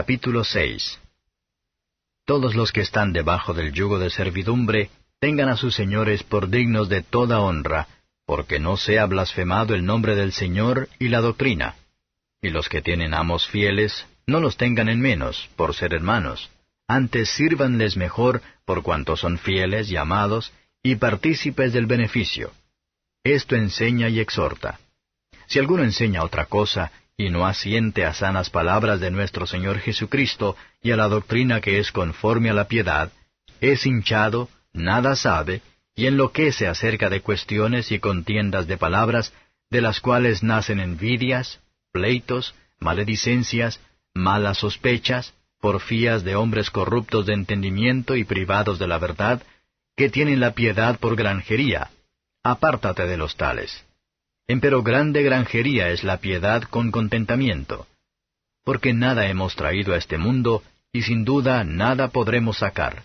Capítulo 6 Todos los que están debajo del yugo de servidumbre tengan a sus señores por dignos de toda honra, porque no sea blasfemado el nombre del Señor y la doctrina. Y los que tienen amos fieles, no los tengan en menos, por ser hermanos. Antes sírvanles mejor, por cuanto son fieles y amados, y partícipes del beneficio. Esto enseña y exhorta. Si alguno enseña otra cosa, y no asiente a sanas palabras de nuestro Señor Jesucristo y a la doctrina que es conforme a la piedad, es hinchado, nada sabe, y enloquece acerca de cuestiones y contiendas de palabras, de las cuales nacen envidias, pleitos, maledicencias, malas sospechas, porfías de hombres corruptos de entendimiento y privados de la verdad, que tienen la piedad por granjería. Apártate de los tales. Empero grande granjería es la piedad con contentamiento. Porque nada hemos traído a este mundo, y sin duda nada podremos sacar.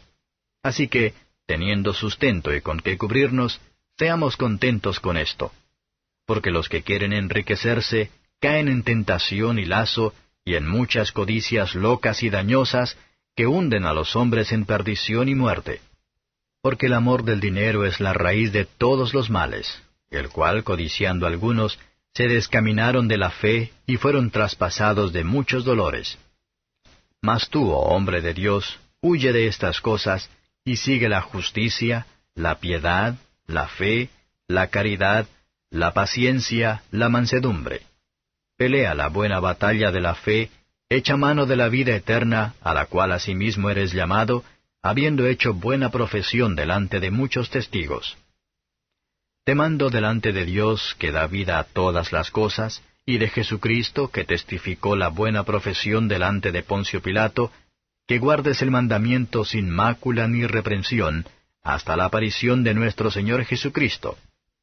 Así que, teniendo sustento y con qué cubrirnos, seamos contentos con esto. Porque los que quieren enriquecerse caen en tentación y lazo, y en muchas codicias locas y dañosas, que hunden a los hombres en perdición y muerte. Porque el amor del dinero es la raíz de todos los males, el cual, codiciando algunos, se descaminaron de la fe y fueron traspasados de muchos dolores. Mas tú, oh hombre de Dios, huye de estas cosas, y sigue la justicia, la piedad, la fe, la caridad, la paciencia, la mansedumbre. Pelea la buena batalla de la fe, echa mano de la vida eterna, a la cual asimismo eres llamado, habiendo hecho buena profesión delante de muchos testigos. Te mando delante de Dios, que da vida a todas las cosas, y de Jesucristo, que testificó la buena profesión delante de Poncio Pilato, que guardes el mandamiento sin mácula ni reprensión, hasta la aparición de nuestro Señor Jesucristo,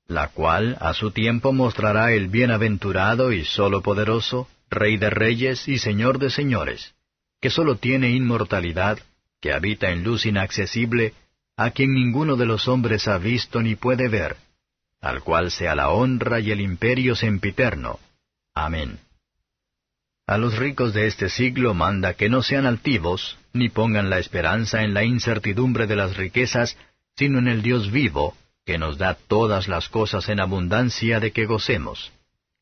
la cual a su tiempo mostrará el bienaventurado y solo poderoso, Rey de reyes y Señor de señores, que sólo tiene inmortalidad, que habita en luz inaccesible, a quien ninguno de los hombres ha visto ni puede ver, al cual sea la honra y el imperio sempiterno. Amén. A los ricos de este siglo manda que no sean altivos, ni pongan la esperanza en la incertidumbre de las riquezas, sino en el Dios vivo, que nos da todas las cosas en abundancia de que gocemos.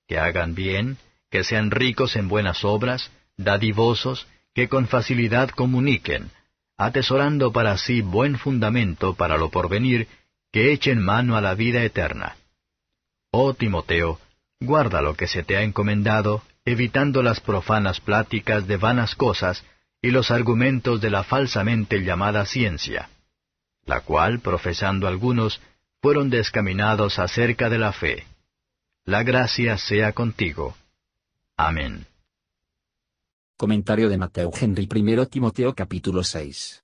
Que hagan bien, que sean ricos en buenas obras, dadivosos, que con facilidad comuniquen, atesorando para sí buen fundamento para lo porvenir, que echen mano a la vida eterna. Oh Timoteo, guarda lo que se te ha encomendado, evitando las profanas pláticas de vanas cosas y los argumentos de la falsamente llamada ciencia, la cual, profesando algunos, fueron descaminados acerca de la fe. La gracia sea contigo. Amén. Comentario de Mateo Henry I Timoteo capítulo 6.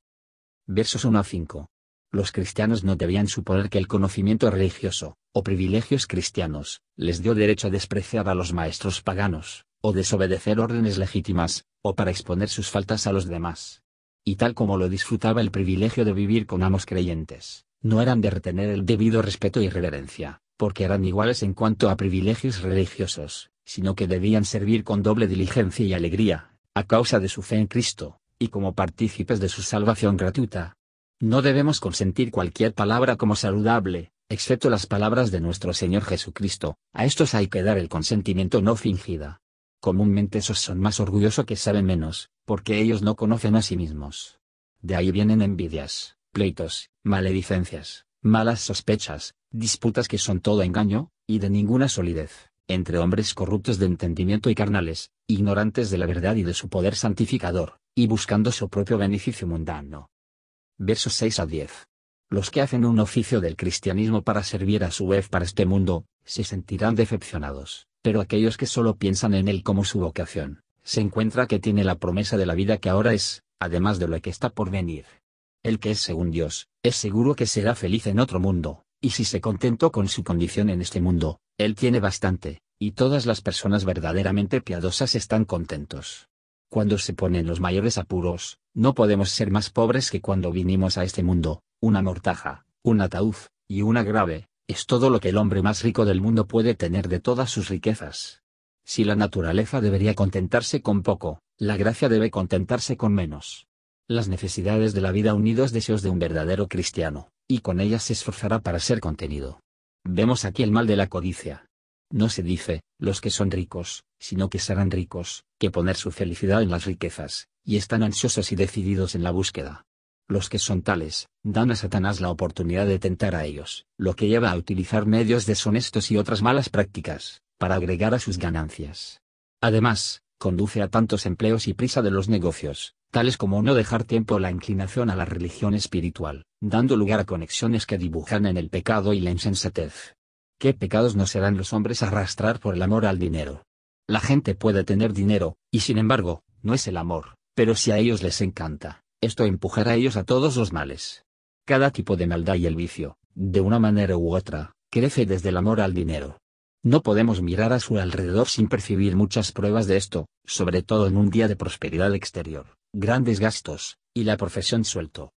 Versos 1 a 5. Los cristianos no debían suponer que el conocimiento religioso, o privilegios cristianos, les dio derecho a despreciar a los maestros paganos, o desobedecer órdenes legítimas, o para exponer sus faltas a los demás. Y tal como lo disfrutaba el privilegio de vivir con amos creyentes, no eran de retener el debido respeto y reverencia, porque eran iguales en cuanto a privilegios religiosos, sino que debían servir con doble diligencia y alegría, a causa de su fe en Cristo, y como partícipes de su salvación gratuita. No debemos consentir cualquier palabra como saludable, excepto las palabras de nuestro Señor Jesucristo, a estos hay que dar el consentimiento no fingida. Comúnmente esos son más orgullosos que saben menos, porque ellos no conocen a sí mismos. De ahí vienen envidias, pleitos, maledicencias, malas sospechas, disputas que son todo engaño, y de ninguna solidez, entre hombres corruptos de entendimiento y carnales, ignorantes de la verdad y de su poder santificador, y buscando su propio beneficio mundano. Versos 6 a 10. Los que hacen un oficio del cristianismo para servir a su vez para este mundo, se sentirán decepcionados, pero aquellos que solo piensan en él como su vocación, se encuentra que tiene la promesa de la vida que ahora es, además de lo que está por venir. El que es según Dios, es seguro que será feliz en otro mundo, y si se contentó con su condición en este mundo, él tiene bastante, y todas las personas verdaderamente piadosas están contentos. Cuando se ponen los mayores apuros, no podemos ser más pobres que cuando vinimos a este mundo, una mortaja, un ataúd, y una grave, es todo lo que el hombre más rico del mundo puede tener de todas sus riquezas. Si la naturaleza debería contentarse con poco, La gracia debe contentarse con menos. Las necesidades de la vida unidos deseos de un verdadero cristiano, y con ellas se esforzará para ser contenido. Vemos aquí el mal de la codicia. No se dice, los que son ricos, sino que serán ricos, que poner su felicidad en las riquezas, y están ansiosos y decididos en la búsqueda. Los que son tales, dan a Satanás la oportunidad de tentar a ellos, lo que lleva a utilizar medios deshonestos y otras malas prácticas, para agregar a sus ganancias. Además, conduce a tantos empleos y prisa de los negocios, tales como no dejar tiempo a la inclinación a la religión espiritual, dando lugar a conexiones que dibujan en el pecado y la insensatez. ¿Qué pecados no serán los hombres arrastrar por el amor al dinero? La gente puede tener dinero, y sin embargo, no es el amor, pero si a ellos les encanta, esto empujará a ellos a todos los males. Cada tipo de maldad y el vicio, de una manera u otra, crece desde el amor al dinero. No podemos mirar a su alrededor sin percibir muchas pruebas de esto, sobre todo en un día de prosperidad exterior, grandes gastos, y la profesión suelto.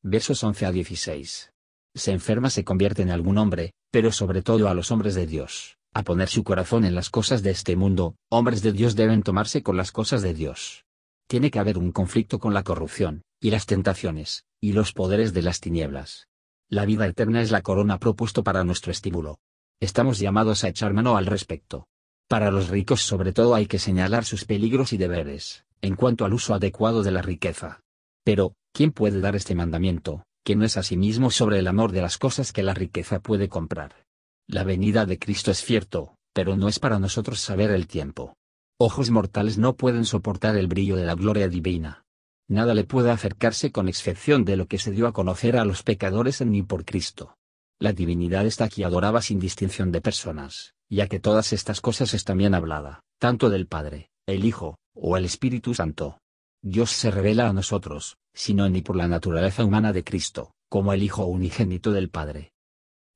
Versos 11 a 16. Se enferma se convierte en algún hombre, pero sobre todo a los hombres de Dios, a poner su corazón en las cosas de este mundo, hombres de Dios deben tomarse con las cosas de Dios. Tiene que haber un conflicto con la corrupción, y las tentaciones, y los poderes de las tinieblas. La vida eterna es la corona propuesto para nuestro estímulo, Estamos llamados a echar mano al respecto. Para los ricos sobre todo hay que señalar sus peligros y deberes, en cuanto al uso adecuado de la riqueza. Pero, ¿quién puede dar este mandamiento, que no es a sí mismo sobre el amor de las cosas que la riqueza puede comprar? La venida de Cristo es cierto, pero no es para nosotros saber el tiempo. Ojos mortales no pueden soportar el brillo de la gloria divina. Nada le puede acercarse con excepción de lo que se dio a conocer a los pecadores en ni por Cristo. La divinidad está aquí adoraba sin distinción de personas, ya que todas estas cosas están bien hablada, tanto del Padre, el Hijo, o el Espíritu Santo. Dios se revela a nosotros, sino ni por la naturaleza humana de Cristo, como el Hijo unigénito del Padre.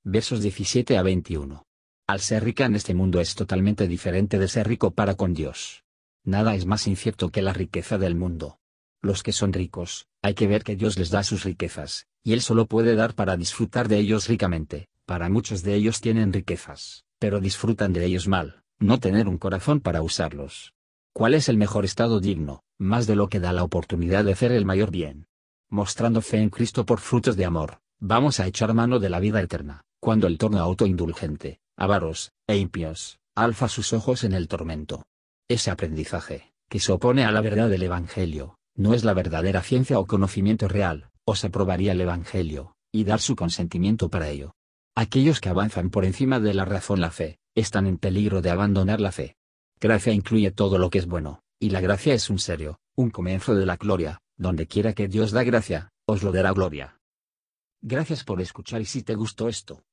Versos 17 a 21. Al ser rica en este mundo es totalmente diferente de ser rico para con Dios. Nada es más incierto que la riqueza del mundo. Los que son ricos, hay que ver que Dios les da sus riquezas, y Él solo puede dar para disfrutar de ellos ricamente, para muchos de ellos tienen riquezas, pero disfrutan de ellos mal, no tener un corazón para usarlos. ¿Cuál es el mejor estado digno, más de lo que da la oportunidad de hacer el mayor bien? Mostrando fe en Cristo por frutos de amor, vamos a echar mano de la vida eterna, cuando el torno autoindulgente, avaros, e impios, alza sus ojos en el tormento. Ese aprendizaje, que se opone a la verdad del Evangelio, no es la verdadera ciencia o conocimiento real, os aprobaría el Evangelio, y dar su consentimiento para ello. Aquellos que avanzan por encima de la razón la fe, están en peligro de abandonar la fe. Gracia incluye todo lo que es bueno, y la gracia es un serio, un comienzo de la gloria, donde quiera que Dios da gracia, os lo dará gloria. Gracias por escuchar y si te gustó esto,